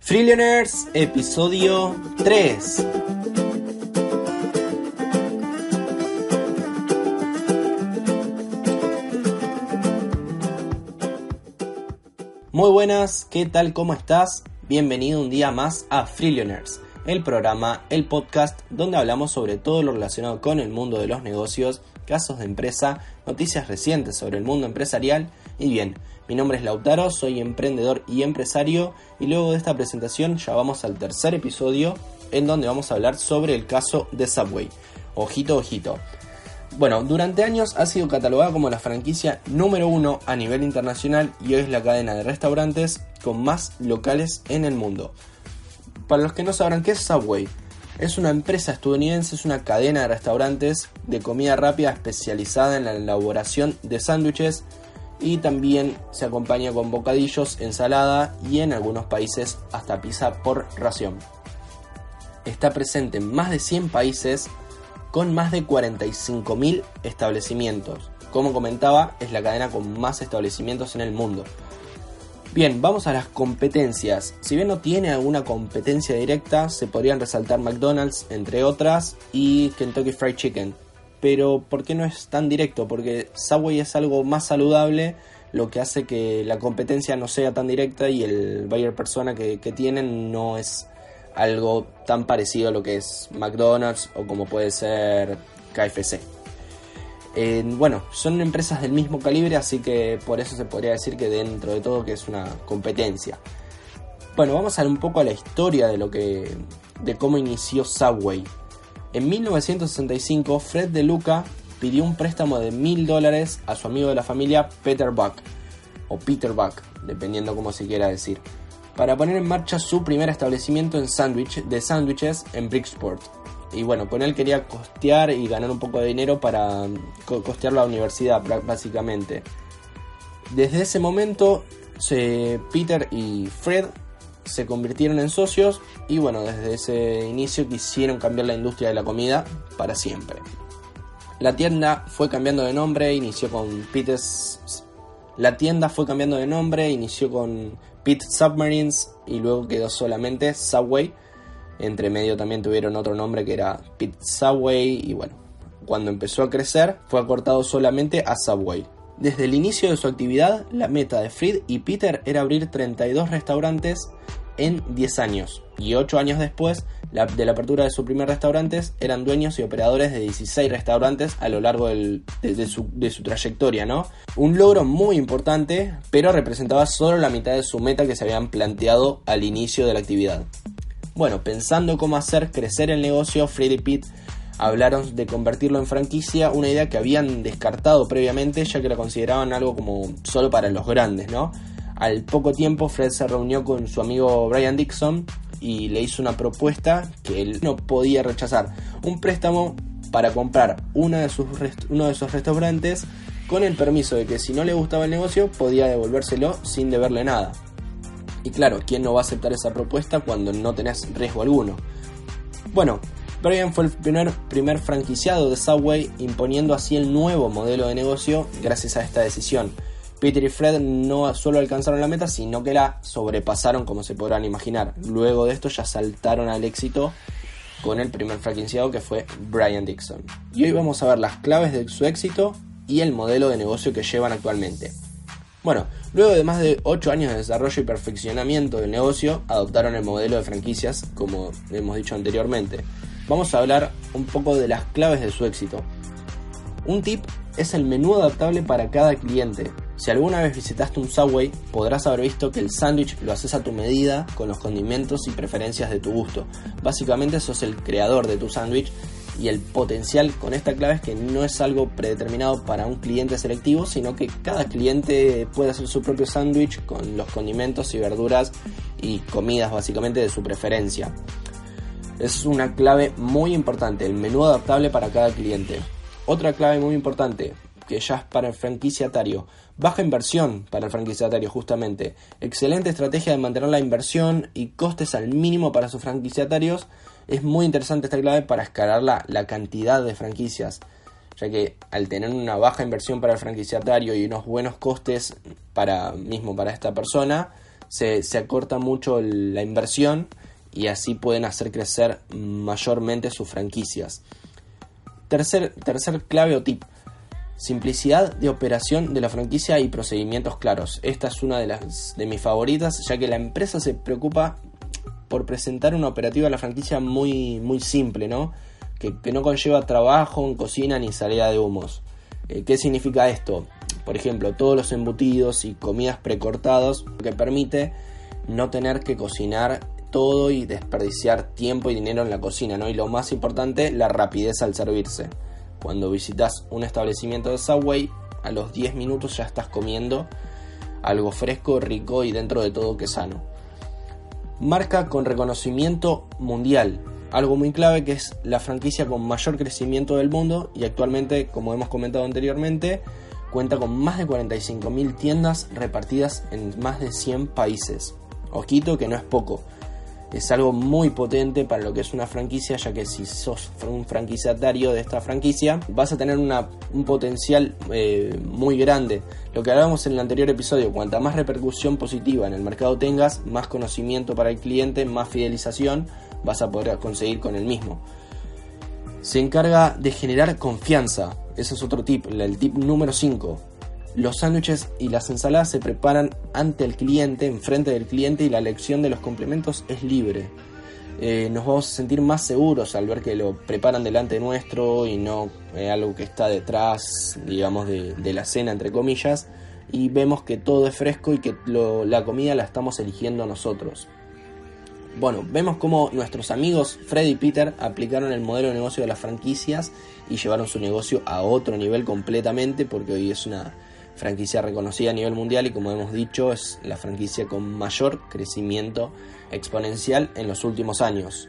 Freelaners, episodio 3. Muy buenas, ¿qué tal? ¿Cómo estás? Bienvenido un día más a Freelaners, el programa, el podcast donde hablamos sobre todo lo relacionado con el mundo de los negocios, casos de empresa, noticias recientes sobre el mundo empresarial y bien, mi nombre es Lautaro, soy emprendedor y empresario y luego de esta presentación ya vamos al tercer episodio en donde vamos a hablar sobre el caso de Subway. Ojito, ojito. Bueno, durante años ha sido catalogada como la franquicia número uno a nivel internacional y hoy es la cadena de restaurantes con más locales en el mundo. Para los que no sabrán qué es Subway, es una empresa estadounidense, es una cadena de restaurantes de comida rápida especializada en la elaboración de sándwiches y también se acompaña con bocadillos, ensalada y en algunos países hasta pizza por ración. Está presente en más de 100 países con más de 45.000 establecimientos. Como comentaba, es la cadena con más establecimientos en el mundo. Bien, vamos a las competencias. Si bien no tiene alguna competencia directa, se podrían resaltar McDonald's, entre otras, y Kentucky Fried Chicken, pero ¿por qué no es tan directo? Porque Subway es algo más saludable, lo que hace que la competencia no sea tan directa y el buyer persona que, tienen no es algo tan parecido a lo que es McDonald's o como puede ser KFC. Eh, bueno, son empresas del mismo calibre, así que por eso se podría decir que dentro de todo que es una competencia. Bueno, vamos a ver un poco a la historia de lo que de cómo inició Subway. En 1965, Fred De Luca pidió un préstamo de mil dólares a su amigo de la familia Peter Buck, o Peter Buck, dependiendo cómo se quiera decir, para poner en marcha su primer establecimiento en de sándwiches en Bricksport. Y bueno, con él quería costear y ganar un poco de dinero para costear la universidad, básicamente. Desde ese momento, Peter y Fred se convirtieron en socios y bueno, desde ese inicio quisieron cambiar la industria de la comida para siempre. La tienda fue cambiando de nombre, inició con Pete's la tienda fue cambiando de nombre, inició con Submarines y luego quedó solamente Subway. Entre medio también tuvieron otro nombre que era Pete Subway y bueno, cuando empezó a crecer fue acortado solamente a Subway. Desde el inicio de su actividad, la meta de Fried y Peter era abrir 32 restaurantes en 10 años. Y 8 años después de la apertura de su primer restaurante, eran dueños y operadores de 16 restaurantes a lo largo de, su, trayectoria, ¿no? Un logro muy importante, pero representaba solo la mitad de su meta que se habían planteado al inicio de la actividad. Bueno, pensando cómo hacer crecer el negocio, Fred y Pete hablaron de convertirlo en franquicia, una idea que habían descartado previamente ya que la consideraban algo como solo para los grandes, ¿no? Al poco tiempo Fred se reunió con su amigo Brian Dixon y le hizo una propuesta que él no podía rechazar, un préstamo para comprar uno de, sus uno de esos restaurantes con el permiso de que si no le gustaba el negocio podía devolvérselo sin deberle nada. Y claro, ¿quién no va a aceptar esa propuesta cuando no tenés riesgo alguno? Bueno, Brian fue el primer, primer franquiciado de Subway, imponiendo así el nuevo modelo de negocio gracias a esta decisión. Peter y Fred no solo alcanzaron la meta, sino que la sobrepasaron como se podrán imaginar. Luego de esto ya saltaron al éxito con el primer franquiciado que fue Brian Dixon. Y hoy vamos a ver las claves de su éxito y el modelo de negocio que llevan actualmente. Bueno, luego de más de 8 años de desarrollo y perfeccionamiento del negocio, adoptaron el modelo de franquicias, como hemos dicho anteriormente vamos a hablar un poco de las claves de su éxito. Un tip es el menú adaptable para cada cliente. Si alguna vez visitaste un Subway, podrás haber visto que el sándwich lo haces a tu medida con los condimentos y preferencias de tu gusto. Básicamente sos el creador de tu sándwich Y el potencial con esta clave es que no es algo predeterminado para un cliente selectivo, sino que cada cliente puede hacer su propio sándwich con los condimentos y verduras y comidas básicamente de su preferencia. Es una clave muy importante, el menú adaptable para cada cliente. Otra clave muy importante, que ya es para el franquiciatario. Baja inversión para el franquiciatario, justamente. Excelente estrategia de mantener la inversión y costes al mínimo para sus franquiciatarios. Es muy interesante esta clave para escalar la, la cantidad de franquicias, ya que al tener una baja inversión para el franquiciatario y unos buenos costes para mismo para esta persona, se, se acorta mucho la inversión y así pueden hacer crecer mayormente sus franquicias. Tercer, tercer clave o tip Simplicidad de operación de la franquicia y procedimientos claros. Esta es una de las de mis favoritas, ya que la empresa se preocupa por presentar una operativa de la franquicia muy, muy simple, ¿no? Que, no conlleva trabajo en cocina ni salida de humos. Eh, ¿Qué significa esto? Por ejemplo, todos los embutidos y comidas precortados, que permite no tener que cocinar todo y desperdiciar tiempo y dinero en la cocina, ¿no? Y lo más importante, la rapidez al servirse. Cuando visitas un establecimiento de Subway, a los 10 minutos ya estás comiendo algo fresco, rico y dentro de todo que sano. Marca con reconocimiento mundial, algo muy clave que es la franquicia con mayor crecimiento del mundo y actualmente, como hemos comentado anteriormente, cuenta con más de 45.000 tiendas repartidas en más de 100 países. Ojito que no es poco es algo muy potente para lo que es una franquicia, ya que si sos un franquiciatario de esta franquicia, vas a tener un potencial eh, muy grande. Lo que hablábamos en el anterior episodio, cuanta más repercusión positiva en el mercado tengas, más conocimiento para el cliente, más fidelización vas a poder conseguir con el mismo. Se encarga de generar confianza. Ese es otro tip, el tip número 5 los sándwiches y las ensaladas se preparan ante el cliente, enfrente del cliente y la elección de los complementos es libre. Eh, nos vamos a sentir más seguros al ver que lo preparan delante nuestro y no eh, algo que está detrás, digamos, de, la cena, entre comillas, y vemos que todo es fresco y que la comida la estamos eligiendo nosotros. Bueno, vemos cómo nuestros amigos Freddy y Peter aplicaron el modelo de negocio de las franquicias y llevaron su negocio a otro nivel completamente porque hoy es una franquicia reconocida a nivel mundial y como hemos dicho es la franquicia con mayor crecimiento exponencial en los últimos años.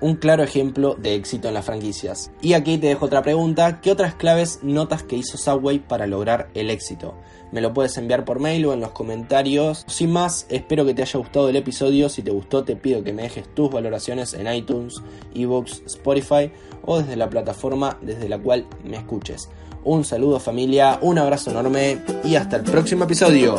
Un claro ejemplo de éxito en las franquicias. Y aquí te dejo otra pregunta, ¿qué otras claves notas que hizo Subway para lograr el éxito? Me lo puedes enviar por mail o en los comentarios. Sin más, espero que te haya gustado el episodio. Si te gustó, te pido que me dejes tus valoraciones en iTunes, eBooks, Spotify o desde la plataforma desde la cual me escuches. Un saludo familia, un abrazo enorme y hasta el próximo episodio.